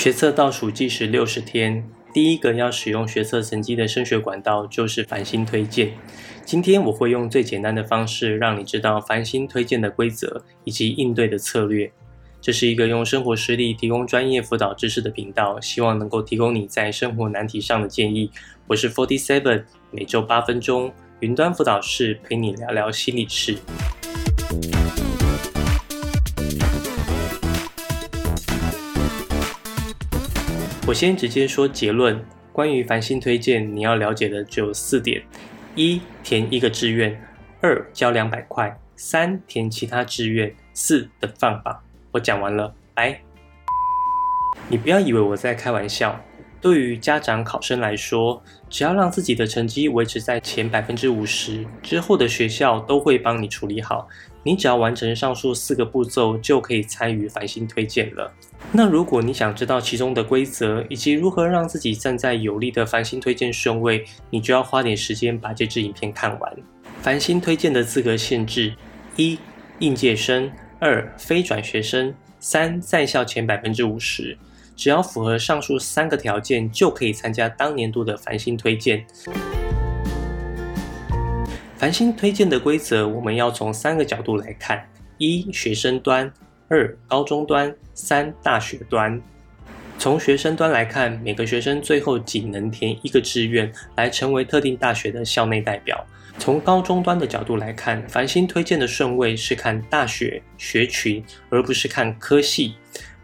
学测倒数计时六十天，第一个要使用学测成绩的升学管道就是繁星推荐。今天我会用最简单的方式，让你知道繁星推荐的规则以及应对的策略。这是一个用生活实例提供专业辅导知识的频道，希望能够提供你在生活难题上的建议。我是 Forty Seven，每周八分钟云端辅导室陪你聊聊心理事。我先直接说结论。关于繁星推荐，你要了解的只有四点：一、填一个志愿；二、交两百块；三、填其他志愿；四、等放榜。我讲完了，拜。你不要以为我在开玩笑。对于家长考生来说，只要让自己的成绩维持在前百分之五十，之后的学校都会帮你处理好。你只要完成上述四个步骤，就可以参与繁星推荐了。那如果你想知道其中的规则，以及如何让自己站在有利的繁星推荐顺位，你就要花点时间把这支影片看完。繁星推荐的资格限制：一、应届生；二、非转学生；三、在校前百分之五十。只要符合上述三个条件，就可以参加当年度的繁星推荐。繁星推荐的规则，我们要从三个角度来看：一、学生端；二、高中端；三、大学端。从学生端来看，每个学生最后仅能填一个志愿，来成为特定大学的校内代表。从高中端的角度来看，繁星推荐的顺位是看大学学群，而不是看科系。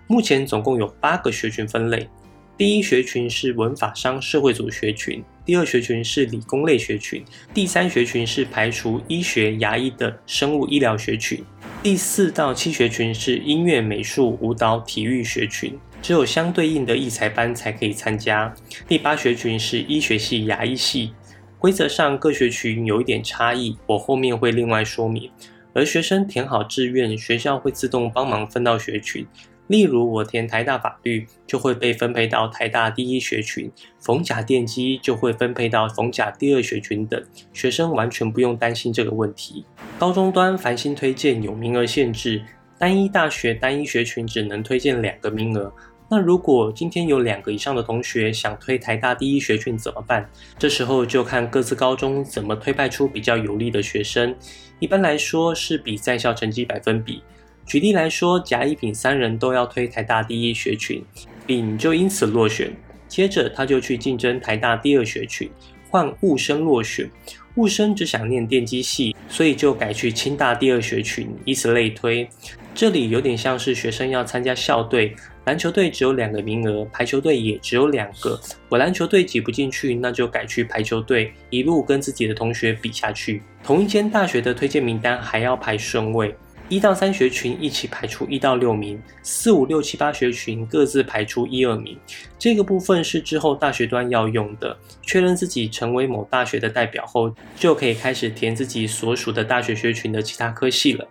目前总共有八个学群分类，第一学群是文法商社会组学群，第二学群是理工类学群，第三学群是排除医学、牙医的生物医疗学群，第四到七学群是音乐、美术、舞蹈、体育学群，只有相对应的艺才班才可以参加。第八学群是医学系、牙医系，规则上各学群有一点差异，我后面会另外说明。而学生填好志愿，学校会自动帮忙分到学群。例如，我填台大法律，就会被分配到台大第一学群；逢甲电机就会分配到逢甲第二学群等。学生完全不用担心这个问题。高中端繁星推荐有名额限制，单一大学单一学群只能推荐两个名额。那如果今天有两个以上的同学想推台大第一学群怎么办？这时候就看各自高中怎么推派出比较有利的学生。一般来说是比在校成绩百分比。举例来说，甲、乙、丙三人都要推台大第一学群，丙就因此落选。接着他就去竞争台大第二学群，换戊生落选。戊生只想念电机系，所以就改去清大第二学群，以此类推。这里有点像是学生要参加校队，篮球队只有两个名额，排球队也只有两个。我篮球队挤不进去，那就改去排球队，一路跟自己的同学比下去。同一间大学的推荐名单还要排顺位。一到三学群一起排出一到六名，四五六七八学群各自排出一二名。这个部分是之后大学端要用的。确认自己成为某大学的代表后，就可以开始填自己所属的大学学群的其他科系了。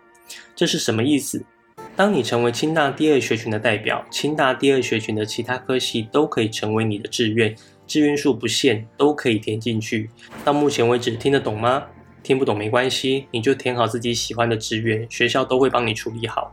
这是什么意思？当你成为清大第二学群的代表，清大第二学群的其他科系都可以成为你的志愿，志愿数不限，都可以填进去。到目前为止，听得懂吗？听不懂没关系，你就填好自己喜欢的志愿，学校都会帮你处理好。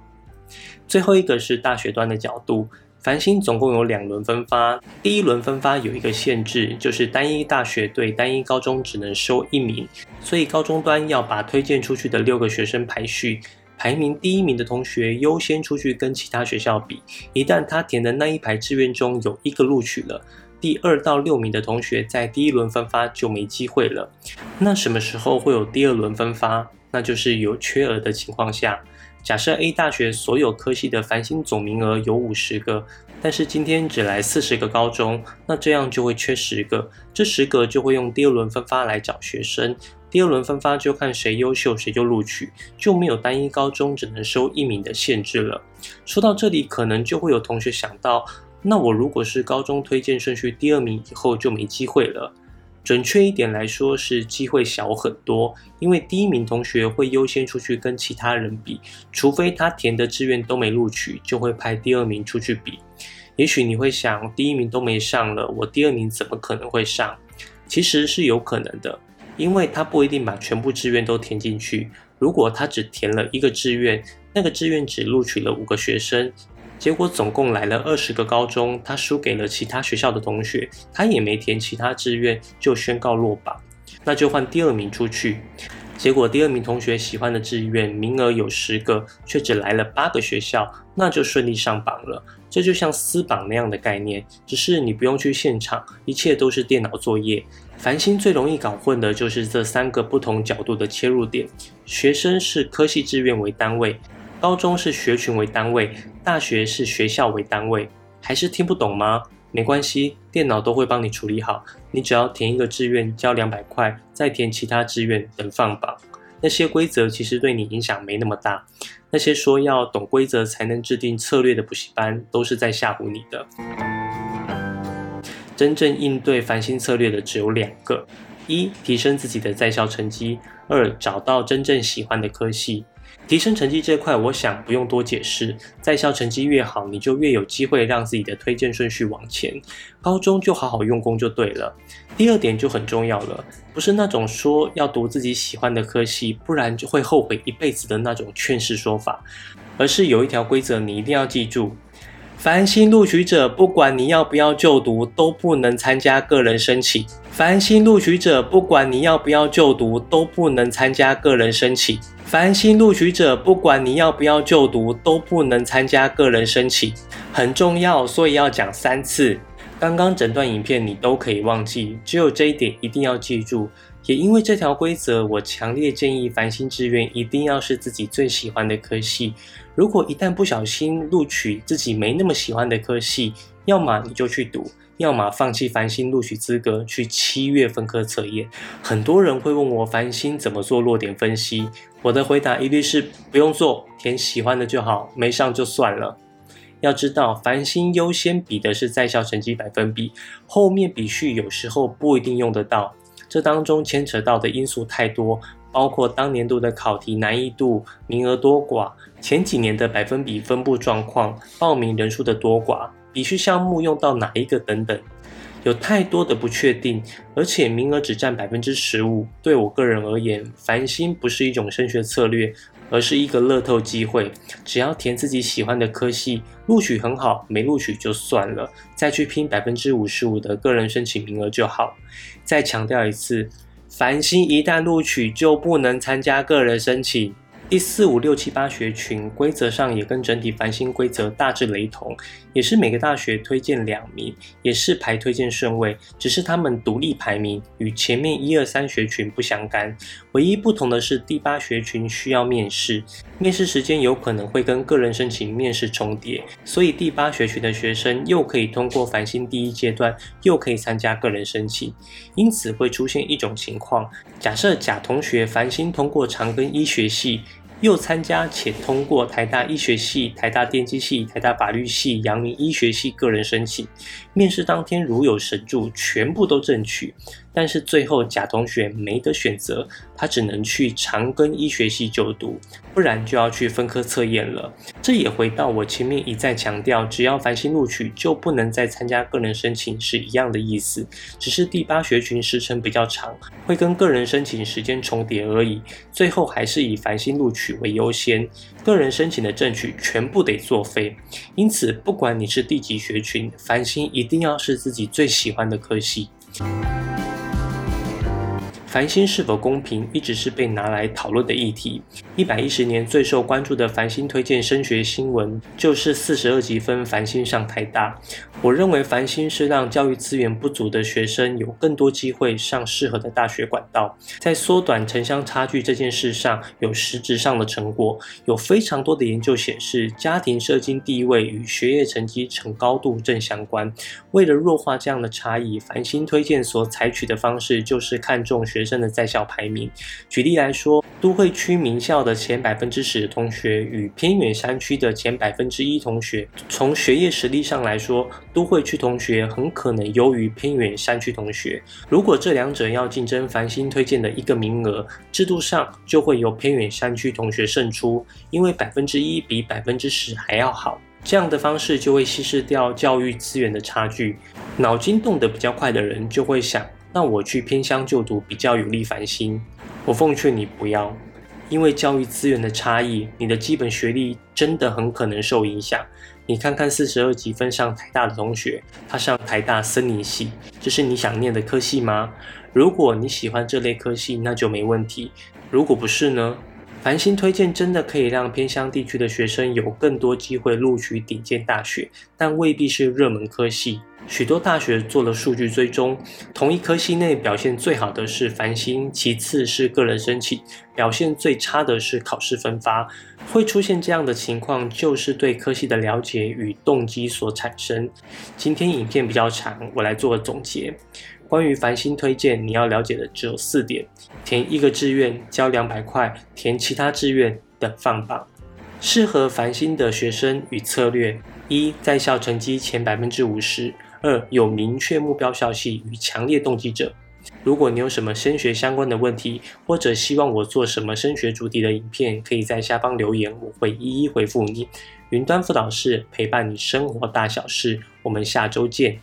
最后一个是大学端的角度，繁星总共有两轮分发，第一轮分发有一个限制，就是单一大学对单一高中只能收一名，所以高中端要把推荐出去的六个学生排序，排名第一名的同学优先出去跟其他学校比，一旦他填的那一排志愿中有一个录取了。第二到六名的同学在第一轮分发就没机会了。那什么时候会有第二轮分发？那就是有缺额的情况下。假设 A 大学所有科系的繁星总名额有五十个，但是今天只来四十个高中，那这样就会缺十个。这十个就会用第二轮分发来找学生。第二轮分发就看谁优秀谁就录取，就没有单一高中只能收一名的限制了。说到这里，可能就会有同学想到。那我如果是高中推荐顺序第二名以后就没机会了。准确一点来说是机会小很多，因为第一名同学会优先出去跟其他人比，除非他填的志愿都没录取，就会派第二名出去比。也许你会想，第一名都没上了，我第二名怎么可能会上？其实是有可能的，因为他不一定把全部志愿都填进去。如果他只填了一个志愿，那个志愿只录取了五个学生。结果总共来了二十个高中，他输给了其他学校的同学，他也没填其他志愿就宣告落榜，那就换第二名出去。结果第二名同学喜欢的志愿名额有十个，却只来了八个学校，那就顺利上榜了。这就像私榜那样的概念，只是你不用去现场，一切都是电脑作业。繁星最容易搞混的就是这三个不同角度的切入点：学生是科系志愿为单位，高中是学群为单位，大学是学校为单位。还是听不懂吗？没关系，电脑都会帮你处理好。你只要填一个志愿，交两百块，再填其他志愿等放榜。那些规则其实对你影响没那么大。那些说要懂规则才能制定策略的补习班，都是在吓唬你的。真正应对繁星策略的只有两个：一、提升自己的在校成绩；二、找到真正喜欢的科系。提升成绩这块，我想不用多解释。在校成绩越好，你就越有机会让自己的推荐顺序往前。高中就好好用功就对了。第二点就很重要了，不是那种说要读自己喜欢的科系，不然就会后悔一辈子的那种劝世说法，而是有一条规则你一定要记住：凡新录取者，不管你要不要就读，都不能参加个人申请。凡新录取者，不管你要不要就读，都不能参加个人申请。凡新录取者，不管你要不要就读，都不能参加个人申请，很重要，所以要讲三次。刚刚整段影片你都可以忘记，只有这一点一定要记住。也因为这条规则，我强烈建议繁星志愿一定要是自己最喜欢的科系。如果一旦不小心录取自己没那么喜欢的科系，要么你就去读。要么放弃繁星录取资格，去七月分科测验。很多人会问我繁星怎么做落点分析，我的回答一律是不用做，填喜欢的就好，没上就算了。要知道，繁星优先比的是在校成绩百分比，后面比序有时候不一定用得到。这当中牵扯到的因素太多，包括当年度的考题难易度、名额多寡、前几年的百分比分布状况、报名人数的多寡。必须项目用到哪一个等等，有太多的不确定，而且名额只占百分之十五。对我个人而言，繁星不是一种升学策略，而是一个乐透机会。只要填自己喜欢的科系，录取很好，没录取就算了，再去拼百分之五十五的个人申请名额就好。再强调一次，繁星一旦录取就不能参加个人申请。第四五六七八学群规则上也跟整体繁星规则大致雷同，也是每个大学推荐两名，也是排推荐顺位，只是他们独立排名，与前面一二三学群不相干。唯一不同的是第八学群需要面试，面试时间有可能会跟个人申请面试重叠，所以第八学群的学生又可以通过繁星第一阶段，又可以参加个人申请。因此会出现一种情况：假设甲同学繁星通过长庚医学系。又参加且通过台大医学系、台大电机系、台大法律系、阳明医学系个人申请，面试当天如有神助，全部都正取。但是最后贾同学没得选择，他只能去长庚医学系就读，不然就要去分科测验了。这也回到我前面一再强调，只要繁星录取就不能再参加个人申请是一样的意思，只是第八学群时程比较长，会跟个人申请时间重叠而已。最后还是以繁星录取为优先，个人申请的证取全部得作废。因此，不管你是第几学群，繁星一定要是自己最喜欢的科系。繁星是否公平，一直是被拿来讨论的议题。一百一十年最受关注的繁星推荐升学新闻，就是四十二级分繁星上台大。我认为繁星是让教育资源不足的学生有更多机会上适合的大学管道，在缩短城乡差距这件事上有实质上的成果。有非常多的研究显示，家庭社经地位与学业成绩呈高度正相关。为了弱化这样的差异，繁星推荐所采取的方式就是看重学。学生的在校排名，举例来说，都会区名校的前百分之十同学与偏远山区的前百分之一同学，从学业实力上来说，都会区同学很可能优于偏远山区同学。如果这两者要竞争繁星推荐的一个名额，制度上就会由偏远山区同学胜出，因为百分之一比百分之十还要好。这样的方式就会稀释掉教育资源的差距。脑筋动得比较快的人就会想。那我去偏乡就读比较有利繁星，我奉劝你不要，因为教育资源的差异，你的基本学历真的很可能受影响。你看看四十二级分上台大的同学，他上台大森林系，这是你想念的科系吗？如果你喜欢这类科系，那就没问题。如果不是呢？繁星推荐真的可以让偏乡地区的学生有更多机会录取顶尖大学，但未必是热门科系。许多大学做了数据追踪，同一科系内表现最好的是繁星，其次是个人申请，表现最差的是考试分发。会出现这样的情况，就是对科系的了解与动机所产生。今天影片比较长，我来做个总结。关于繁星推荐，你要了解的只有四点：填一个志愿交两百块，填其他志愿等放榜。适合繁星的学生与策略：一在校成绩前百分之五十。二有明确目标消息与强烈动机者。如果你有什么升学相关的问题，或者希望我做什么升学主题的影片，可以在下方留言，我会一一回复你。云端辅导室陪伴你生活大小事，我们下周见。